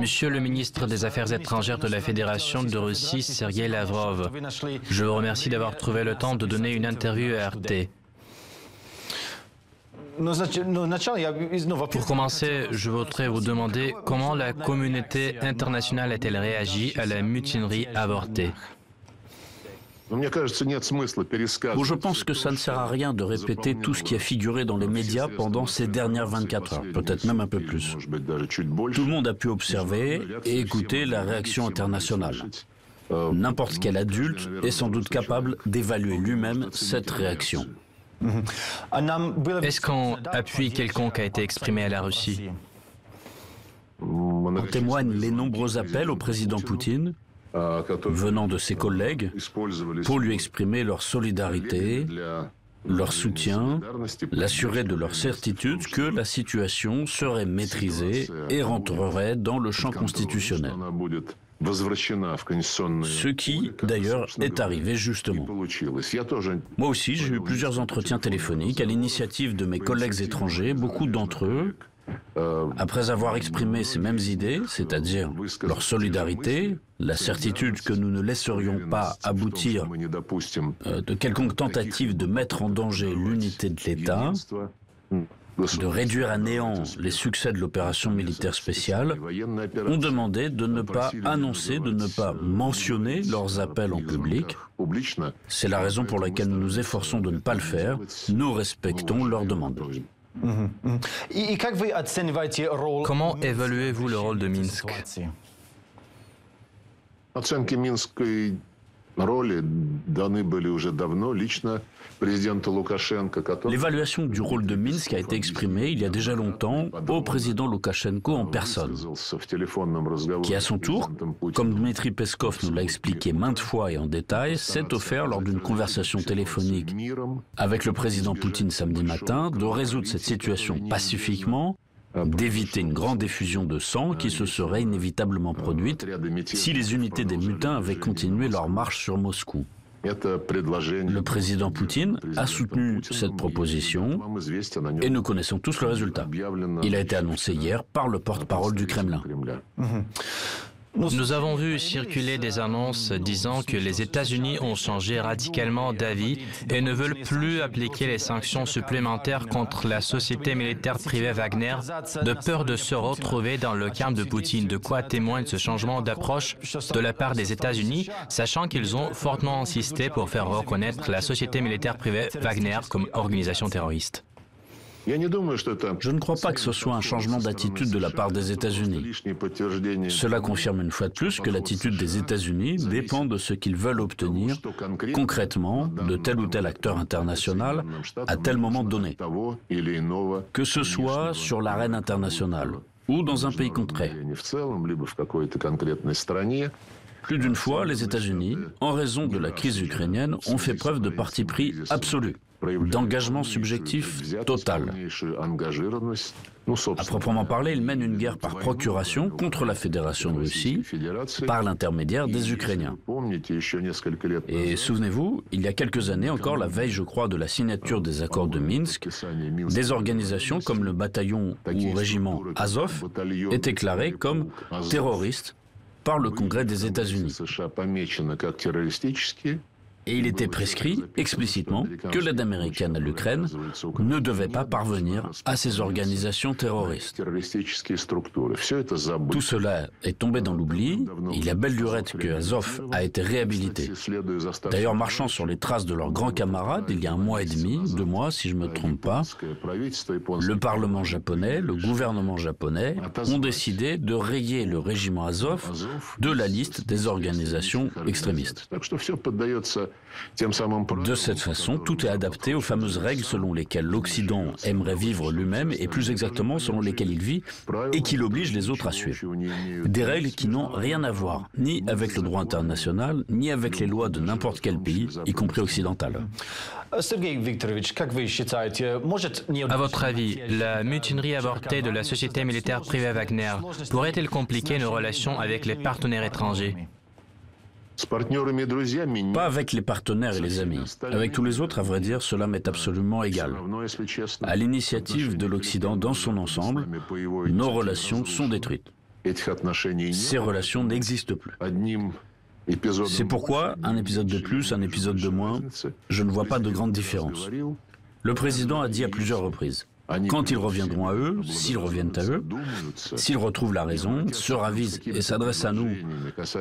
Monsieur le ministre des Affaires étrangères de la Fédération de Russie, Sergei Lavrov, je vous remercie d'avoir trouvé le temps de donner une interview à RT. Pour commencer, je voudrais vous demander comment la communauté internationale a-t-elle réagi à la mutinerie avortée je pense que ça ne sert à rien de répéter tout ce qui a figuré dans les médias pendant ces dernières 24 heures, peut-être même un peu plus. Tout le monde a pu observer et écouter la réaction internationale. N'importe quel adulte est sans doute capable d'évaluer lui-même cette réaction. Est-ce qu'un appui quelconque a été exprimé à la Russie? En témoignent les nombreux appels au président Poutine venant de ses collègues pour lui exprimer leur solidarité, leur soutien, l'assurer de leur certitude que la situation serait maîtrisée et rentrerait dans le champ constitutionnel. Ce qui, d'ailleurs, est arrivé justement. Moi aussi, j'ai eu plusieurs entretiens téléphoniques à l'initiative de mes collègues étrangers. Beaucoup d'entre eux, après avoir exprimé ces mêmes idées, c'est-à-dire leur solidarité, la certitude que nous ne laisserions pas aboutir euh, de quelconque tentative de mettre en danger l'unité de l'État, de réduire à néant les succès de l'opération militaire spéciale, ont demandé de ne pas annoncer, de ne pas mentionner leurs appels en public. C'est la raison pour laquelle nous nous efforçons de ne pas le faire. Nous respectons leurs demandes. Comment évaluez-vous le rôle de Minsk L'évaluation du rôle de Minsk a été exprimée il y a déjà longtemps au président Loukachenko en personne, qui à son tour, comme Dmitri Peskov nous l'a expliqué maintes fois et en détail, s'est offert lors d'une conversation téléphonique avec le président Poutine samedi matin de résoudre cette situation pacifiquement d'éviter une grande diffusion de sang qui se serait inévitablement produite si les unités des mutins avaient continué leur marche sur Moscou. Le président Poutine a soutenu cette proposition et nous connaissons tous le résultat. Il a été annoncé hier par le porte-parole du Kremlin. Nous avons vu circuler des annonces disant que les États-Unis ont changé radicalement d'avis et ne veulent plus appliquer les sanctions supplémentaires contre la société militaire privée Wagner. De peur de se retrouver dans le camp de Poutine. De quoi témoigne ce changement d'approche de la part des États-Unis, sachant qu'ils ont fortement insisté pour faire reconnaître la société militaire privée Wagner comme organisation terroriste. Je ne crois pas que ce soit un changement d'attitude de la part des États-Unis. Cela confirme une fois de plus que l'attitude des États-Unis dépend de ce qu'ils veulent obtenir concrètement de tel ou tel acteur international à tel moment donné, que ce soit sur l'arène internationale ou dans un pays concret. Plus d'une fois, les États-Unis, en raison de la crise ukrainienne, ont fait preuve de parti pris absolu d'engagement subjectif total. À proprement parler, il mène une guerre par procuration contre la Fédération de Russie par l'intermédiaire des Ukrainiens. Et souvenez-vous, il y a quelques années encore, la veille, je crois, de la signature des accords de Minsk, des organisations comme le bataillon ou régiment Azov étaient déclarées comme terroristes par le Congrès des États-Unis et il était prescrit explicitement que l'aide américaine à l'Ukraine ne devait pas parvenir à ces organisations terroristes. Tout cela est tombé dans l'oubli. Il y a belle lurette que Azov a été réhabilité. D'ailleurs, marchant sur les traces de leurs grands camarades, il y a un mois et demi, deux mois si je ne me trompe pas, le Parlement japonais, le gouvernement japonais ont décidé de rayer le régiment Azov de la liste des organisations extrémistes. De cette façon, tout est adapté aux fameuses règles selon lesquelles l'Occident aimerait vivre lui-même et plus exactement selon lesquelles il vit et qui l'obligent les autres à suivre. Des règles qui n'ont rien à voir ni avec le droit international, ni avec les lois de n'importe quel pays, y compris occidental. À votre avis, la mutinerie avortée de la société militaire privée Wagner pourrait-elle compliquer nos relations avec les partenaires étrangers? Pas avec les partenaires et les amis. Avec tous les autres, à vrai dire, cela m'est absolument égal. À l'initiative de l'Occident dans son ensemble, nos relations sont détruites. Ces relations n'existent plus. C'est pourquoi, un épisode de plus, un épisode de moins, je ne vois pas de grande différence. Le président a dit à plusieurs reprises, quand ils reviendront à eux, s'ils reviennent à eux, s'ils retrouvent la raison, se ravisent et s'adressent à nous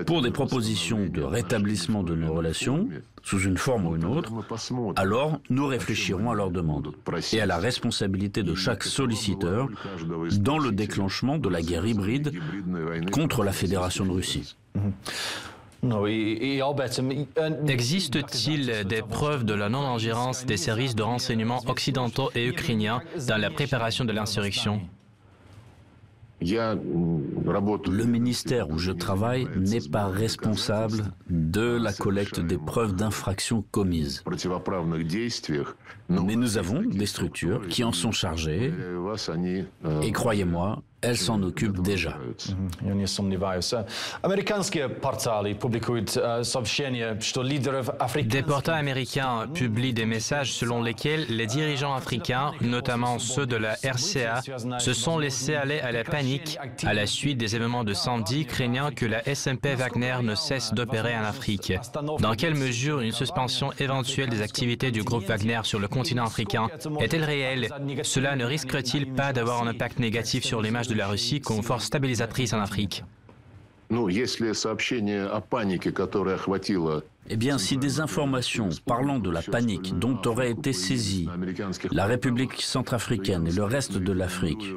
pour des propositions de rétablissement de nos relations, sous une forme ou une autre, alors nous réfléchirons à leurs demandes et à la responsabilité de chaque solliciteur dans le déclenchement de la guerre hybride contre la Fédération de Russie. Existe-t-il des preuves de la non-ingérence des services de renseignement occidentaux et ukrainiens dans la préparation de l'insurrection? Le ministère où je travaille n'est pas responsable de la collecte des preuves d'infractions commises. Mais nous avons des structures qui en sont chargées. et croyez-moi, elles s'en occupent déjà. Des portails américains publient des messages selon lesquels les dirigeants africains, notamment ceux de la RCA, se sont laissés aller à la panique à la suite des événements de samedi, craignant que la SMP Wagner ne cesse d'opérer en Afrique. Dans quelle mesure une suspension éventuelle des activités du groupe Wagner sur le continent africain est-elle réelle? Cela ne risque-t-il pas d'avoir un impact négatif sur l'image de la Russie comme force stabilisatrice en Afrique. Eh bien, si des informations parlant de la panique dont auraient été saisies la République centrafricaine et le reste de l'Afrique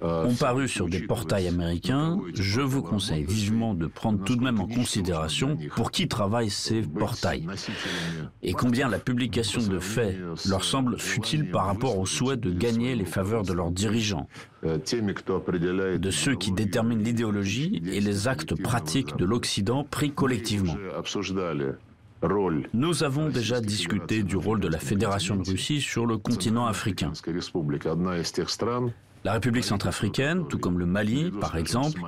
ont paru sur des portails américains, je vous conseille vivement de prendre tout de même en considération pour qui travaillent ces portails et combien la publication de faits leur semble futile par rapport au souhait de gagner les faveurs de leurs dirigeants, de ceux qui déterminent l'idéologie et les actes pratiques de l'Occident pris collectivement. Nous avons déjà discuté du rôle de la Fédération de Russie sur le continent africain. La République centrafricaine, tout comme le Mali, par exemple,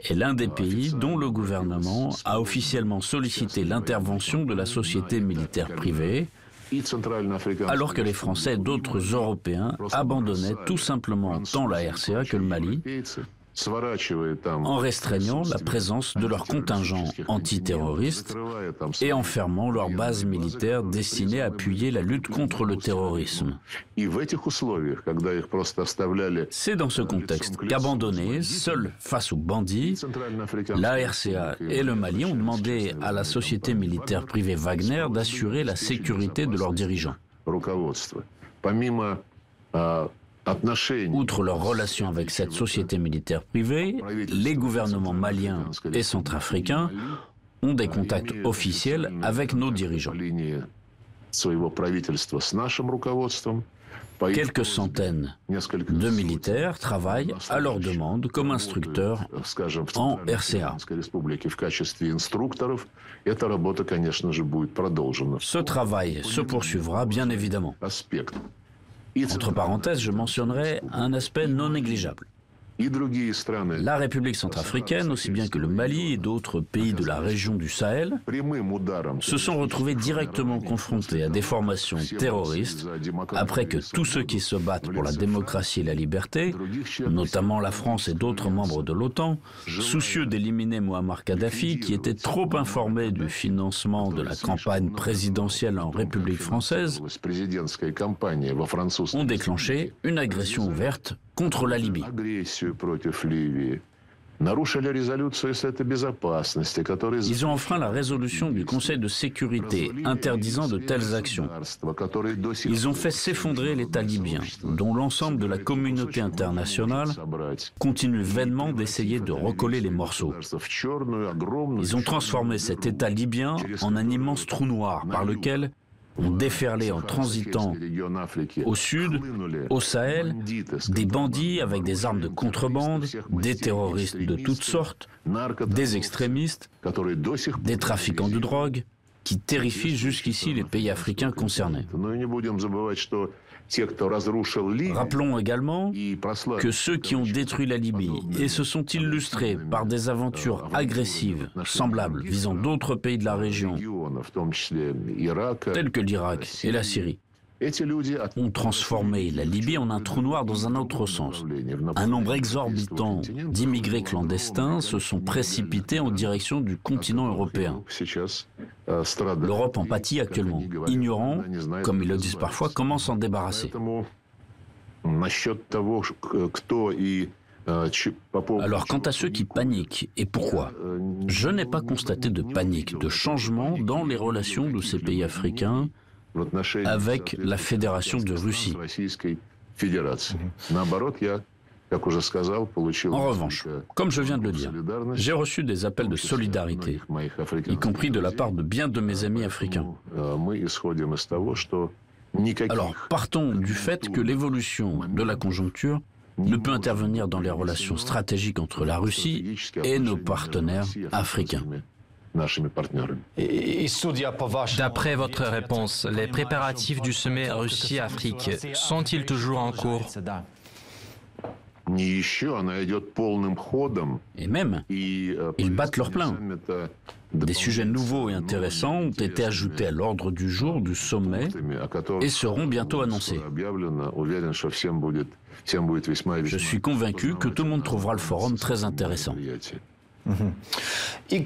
est l'un des pays dont le gouvernement a officiellement sollicité l'intervention de la société militaire privée, alors que les Français et d'autres Européens abandonnaient tout simplement tant la RCA que le Mali, en restreignant la présence de leurs contingents antiterroristes et en fermant leurs bases militaires destinées à appuyer la lutte contre le terrorisme. C'est dans ce contexte qu'abandonnés, seuls face aux bandits, la RCA et le Mali ont demandé à la société militaire privée Wagner d'assurer la sécurité de leurs dirigeants. Outre leurs relations avec cette société militaire privée, les gouvernements maliens et centrafricains ont des contacts officiels avec nos dirigeants. Quelques centaines de militaires travaillent à leur demande comme instructeurs en RCA. Ce travail se poursuivra bien évidemment. Entre parenthèses, je mentionnerai un aspect non négligeable. La République centrafricaine, aussi bien que le Mali et d'autres pays de la région du Sahel, se sont retrouvés directement confrontés à des formations terroristes après que tous ceux qui se battent pour la démocratie et la liberté, notamment la France et d'autres membres de l'OTAN, soucieux d'éliminer Muammar Kadhafi, qui était trop informé du financement de la campagne présidentielle en République française, ont déclenché une agression ouverte contre la Libye. Ils ont enfreint la résolution du Conseil de sécurité interdisant de telles actions. Ils ont fait s'effondrer l'État libyen, dont l'ensemble de la communauté internationale continue vainement d'essayer de recoller les morceaux. Ils ont transformé cet État libyen en un immense trou noir par lequel ont déferlé en transitant au sud, au Sahel, des bandits avec des armes de contrebande, des terroristes de toutes sortes, des extrémistes, des trafiquants de drogue, qui terrifient jusqu'ici les pays africains concernés. Rappelons également que ceux qui ont détruit la Libye et se sont illustrés par des aventures agressives semblables visant d'autres pays de la région, tels que l'Irak et la Syrie, ont transformé la Libye en un trou noir dans un autre sens. Un nombre exorbitant d'immigrés clandestins se sont précipités en direction du continent européen. L'Europe en pâtit actuellement, ignorant, comme ils le disent parfois, comment s'en débarrasser. Alors quant à ceux qui paniquent, et pourquoi? Je n'ai pas constaté de panique, de changement dans les relations de ces pays africains avec la Fédération de Russie. En revanche, comme je viens de le dire, j'ai reçu des appels de solidarité, y compris de la part de bien de mes amis africains. Alors, partons du fait que l'évolution de la conjoncture ne peut intervenir dans les relations stratégiques entre la Russie et nos partenaires africains. D'après votre réponse, les préparatifs du sommet Russie-Afrique sont-ils toujours en cours? Et même, ils battent leur plein. Des sujets nouveaux et intéressants ont été ajoutés à l'ordre du jour du sommet et seront bientôt annoncés. Je suis convaincu que tout le monde trouvera le forum très intéressant. Э,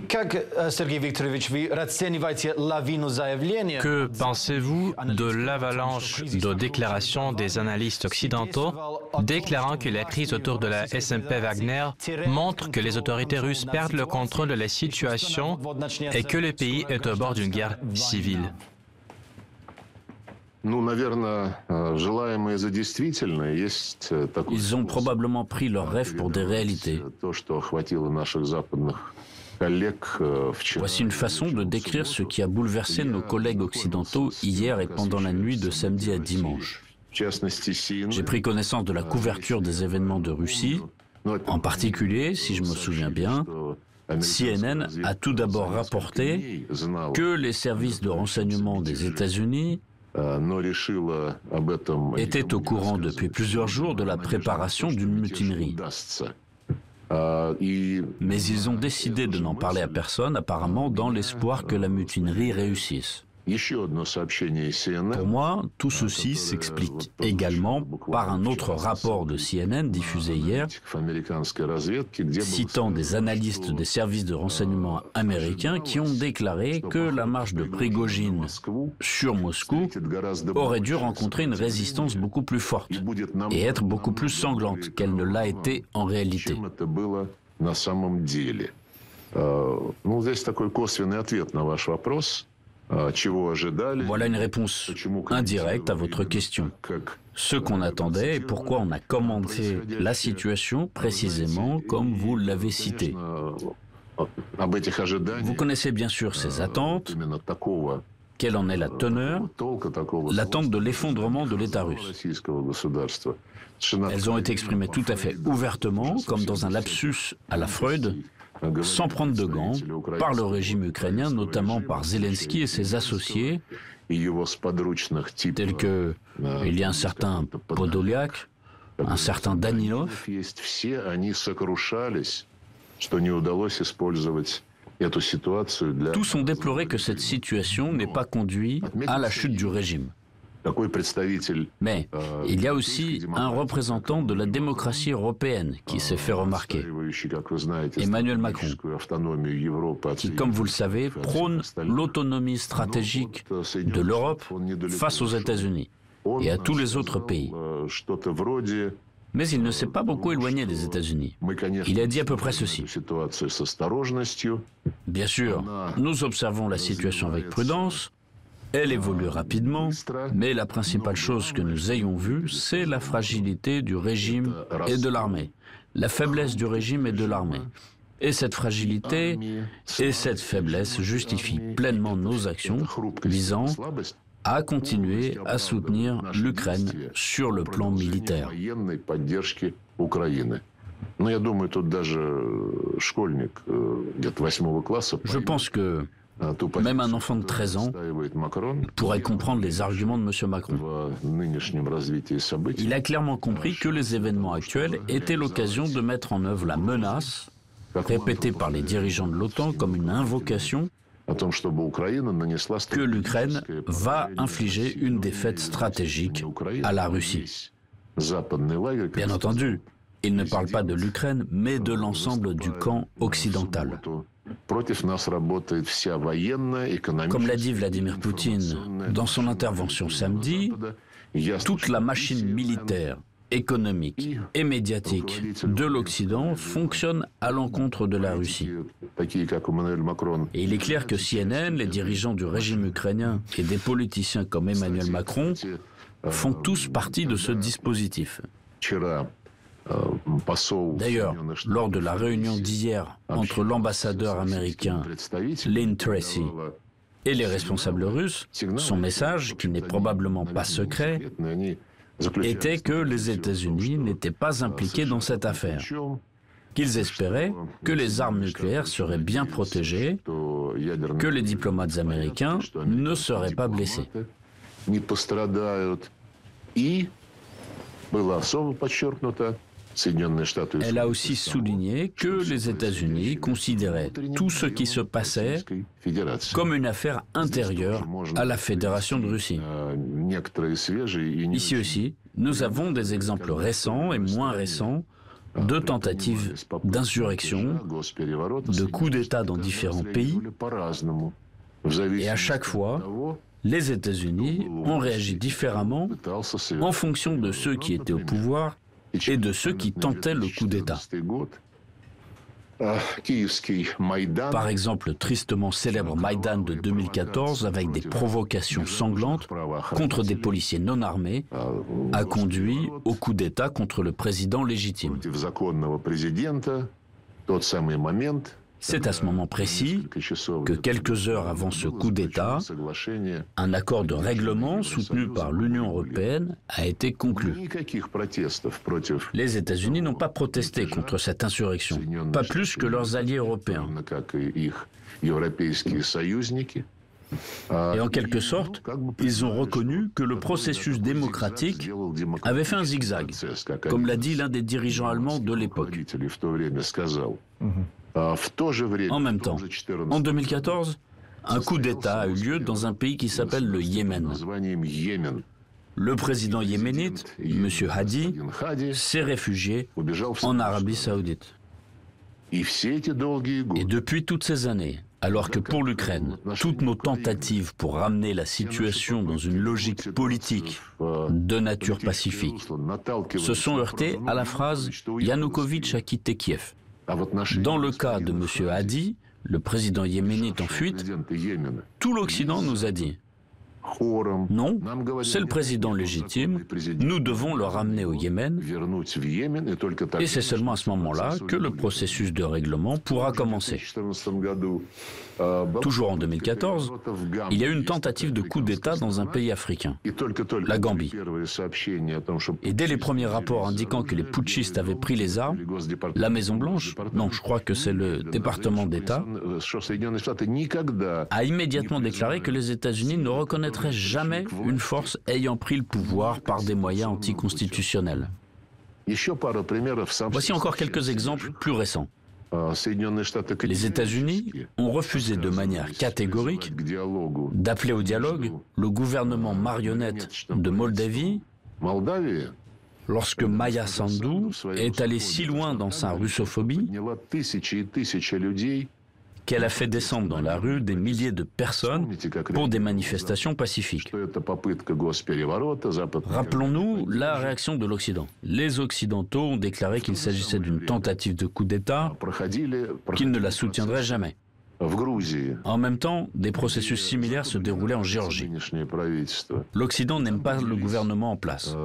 que pensez-vous de l'avalanche de déclarations des analystes occidentaux déclarant que la crise autour de la SMP Wagner montre que les autorités russes perdent le contrôle de la situation et que le pays est au bord d'une guerre civile Ils ont probablement pris leurs rêves pour des réalités. Э, Voici une façon de décrire ce qui a bouleversé nos collègues occidentaux hier et pendant la nuit de samedi à dimanche. J'ai pris connaissance de la couverture des événements de Russie. En particulier, si je me souviens bien, CNN a tout d'abord rapporté que les services de renseignement des États-Unis Э, était au courant depuis plusieurs jours de la préparation d'une mutinerie. Mais ils ont décidé de n'en parler à personne, apparemment dans l'espoir que la mutinerie réussisse. Pour moi, tout ceci s'explique également par un autre rapport de CNN diffusé hier, citant des analystes des services de renseignement américains qui ont déclaré que la marche de Prigogine sur Moscou aurait dû rencontrer une résistance beaucoup plus forte et être beaucoup plus sanglante qu'elle ne l'a été en réalité. Voilà une réponse indirecte à votre question. Ce qu'on attendait et pourquoi on a commenté la situation précisément comme vous l'avez cité. Vous connaissez bien sûr ces attentes. Quelle en est la teneur? L'attente de l'effondrement de l'État russe. Elles ont été exprimées tout à fait ouvertement, comme dans un lapsus à la Freud, sans prendre de gants, par le régime ukrainien, notamment par Zelensky et ses associés, tels que il y a un certain Podolyak, un certain Danilov. Tous ont déploré que cette situation n'ait pas conduit à la chute du régime. Mais э, il y a aussi un représentant de la démocratie européenne qui s'est fait remarquer, Emmanuel Macron, qui, comme vous le savez, prône l'autonomie stratégique de l'Europe face aux États-Unis et à tous les autres pays. э, Mais il ne s'est pas beaucoup éloigné des États-Unis. Il a dit à peu près ceci. Bien sûr, nous observons la situation avec prudence, elle évolue rapidement, mais la principale chose que nous ayons vue, c'est la fragilité du régime et de l'armée. La faiblesse du régime et de l'armée. Et cette fragilité et cette faiblesse justifient pleinement nos actions visant à continuer à soutenir l'Ukraine sur le plan militaire. Je pense que Même un enfant de 13 ans pourrait comprendre les arguments de M. Macron. Il a clairement compris que les événements actuels étaient l'occasion de mettre en œuvre la menace, répétée par les dirigeants de l'OTAN comme une invocation, que l'Ukraine va infliger une défaite stratégique à la Russie. Bien entendu, il ne parle pas de l'Ukraine, mais de l'ensemble du camp occidental. Comme l'a dit Vladimir Poutine dans son intervention samedi, toute la machine militaire, économique et médiatique de l'Occident fonctionne à l'encontre de la Russie. Et il est clair que CNN, les dirigeants du régime ukrainien et des politiciens comme Emmanuel Macron font tous partie de ce dispositif. D'ailleurs, lors de la réunion d'hier entre l'ambassadeur américain Lynn Tracy et les responsables russes, son message, qui n'est probablement pas secret, était que les États-Unis n'étaient pas impliqués dans cette affaire, qu'ils espéraient que les armes nucléaires seraient bien protégées, que les diplomates américains ne seraient pas blessés. Elle a aussi souligné que les États-Unis considéraient tout ce qui se passait comme une affaire intérieure à la Fédération de Russie. Ici aussi, nous avons des exemples récents et moins récents de tentatives d'insurrection, de coups d'État dans différents pays. Et à chaque fois, les États-Unis ont réagi différemment en fonction de ceux qui étaient au pouvoir et de ceux qui tentaient le coup d'État. Par exemple, le tristement célèbre Maïdan de 2014, avec des provocations sanglantes contre des policiers non armés, a conduit au coup d'État contre le président légitime. C'est à ce moment précis que quelques heures avant ce coup d'État, un accord de règlement soutenu par l'Union européenne a été conclu. Les États-Unis n'ont pas protesté contre cette insurrection, pas plus que leurs alliés européens. Et en quelque sorte, ils ont reconnu que le processus démocratique avait fait un zigzag, comme l'a dit l'un des dirigeants allemands de l'époque. En même temps, en 2014, un coup d'État a eu lieu dans un pays qui s'appelle le Yémen. Le président yéménite, M. Hadi, s'est réfugié en Arabie saoudite. Et depuis toutes ces années, alors que pour l'Ukraine, toutes nos tentatives pour ramener la situation dans une logique politique de nature pacifique se sont heurtées à la phrase Yanukovych a quitté Kiev. Dans le cas de M. Hadi, le président yéménite en fuite, tout l'Occident nous a dit non, c'est le président légitime, nous devons le ramener au Yémen, et c'est seulement à ce moment-là que le processus de règlement pourra commencer. Toujours en 2014, il y a eu une tentative de coup d'État dans un pays africain, la Gambie. Et dès les premiers rapports indiquant que les putschistes avaient pris les armes, la Maison-Blanche, non, je crois que c'est le département d'État, a immédiatement déclaré que les États-Unis ne reconnaîtraient jamais une force ayant pris le pouvoir par des moyens anticonstitutionnels. Voici encore quelques exemples plus récents. Les États-Unis ont refusé de manière catégorique d'appeler au dialogue le gouvernement marionnette de Moldavie lorsque Maya Sandu est allée si loin dans sa russophobie qu'elle a fait descendre dans la rue des milliers de personnes pour des manifestations pacifiques. Rappelons-nous la réaction de l'Occident. Les Occidentaux ont déclaré qu'il s'agissait d'une tentative de coup d'État, qu'ils ne la soutiendraient jamais. En même temps, des processus similaires se déroulaient en Géorgie. L'Occident n'aime pas le gouvernement en place.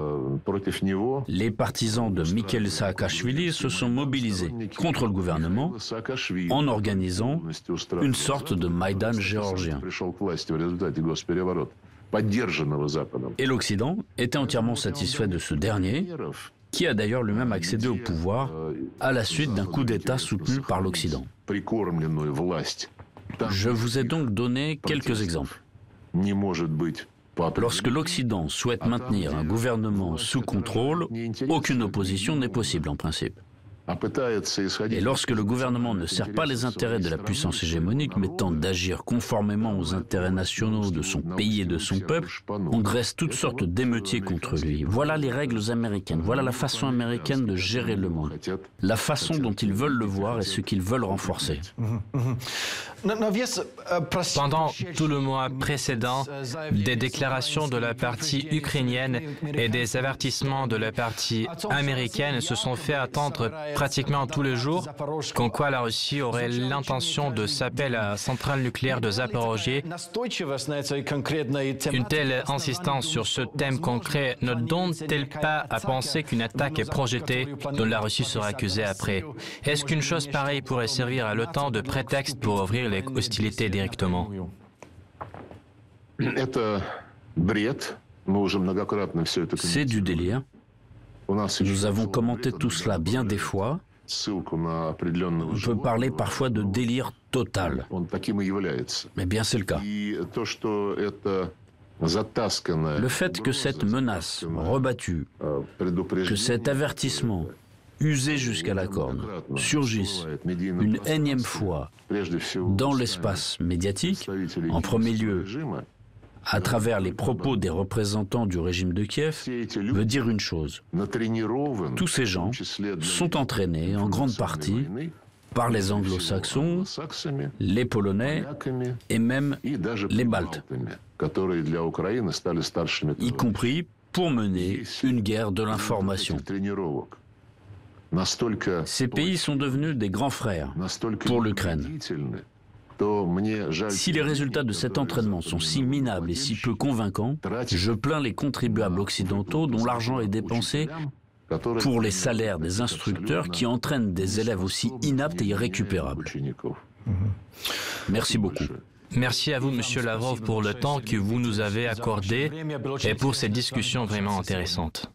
Les partisans de Mikhail Saakashvili se sont mobilisés contre le gouvernement en organisant une sorte de Maïdan géorgien. Et l'Occident était entièrement satisfait de ce dernier, qui a d'ailleurs lui-même accédé au pouvoir à la suite d'un coup d'État soutenu par l'Occident. Je vous ai donc donné quelques exemples. Lorsque l'Occident souhaite maintenir un gouvernement sous contrôle, aucune opposition n'est possible en principe. Et lorsque le gouvernement ne sert pas les intérêts de la puissance hégémonique, mais tente d'agir conformément aux intérêts nationaux de son pays et de son peuple, on dresse toutes sortes d'émeutiers contre lui. Voilà les règles américaines, voilà la façon américaine de gérer le monde, la façon dont ils veulent le voir et ce qu'ils veulent renforcer. Pendant tout le mois précédent, des déclarations de la partie ukrainienne et des avertissements de la partie américaine se sont fait attendre pratiquement tous les jours, qu'en quoi la Russie aurait l'intention de s'appeler à la centrale nucléaire de Zaporozhye. Une telle insistance sur ce thème concret ne donne-t-elle pas à penser qu'une attaque est projetée dont la Russie sera accusée après? Est-ce qu'une chose pareille pourrait servir à l'OTAN de prétexte pour ouvrir les hostilités directement? C'est du délire. Nous avons commenté tout cela bien des fois. On peut parler parfois de délire total. Mais bien c'est le cas. Le fait que cette menace rebattue, que cet avertissement usé jusqu'à la corne, surgisse une énième fois dans l'espace médiatique, en premier lieu à travers les propos des représentants du régime de Kiev veut dire une chose. Tous ces gens sont entraînés en grande partie par les anglo-saxons, les polonais et même les baltes, y compris pour mener une guerre de l'information. Ces pays sont devenus des grands frères pour l'Ukraine. Si les résultats de cet entraînement sont si minables et si peu convaincants, je plains les contribuables occidentaux dont l'argent est dépensé pour les salaires des instructeurs qui entraînent des élèves aussi inaptes et irrécupérables. Merci beaucoup. Merci à vous, Monsieur Lavrov, pour le temps que vous nous avez accordé et pour cette discussion vraiment intéressante.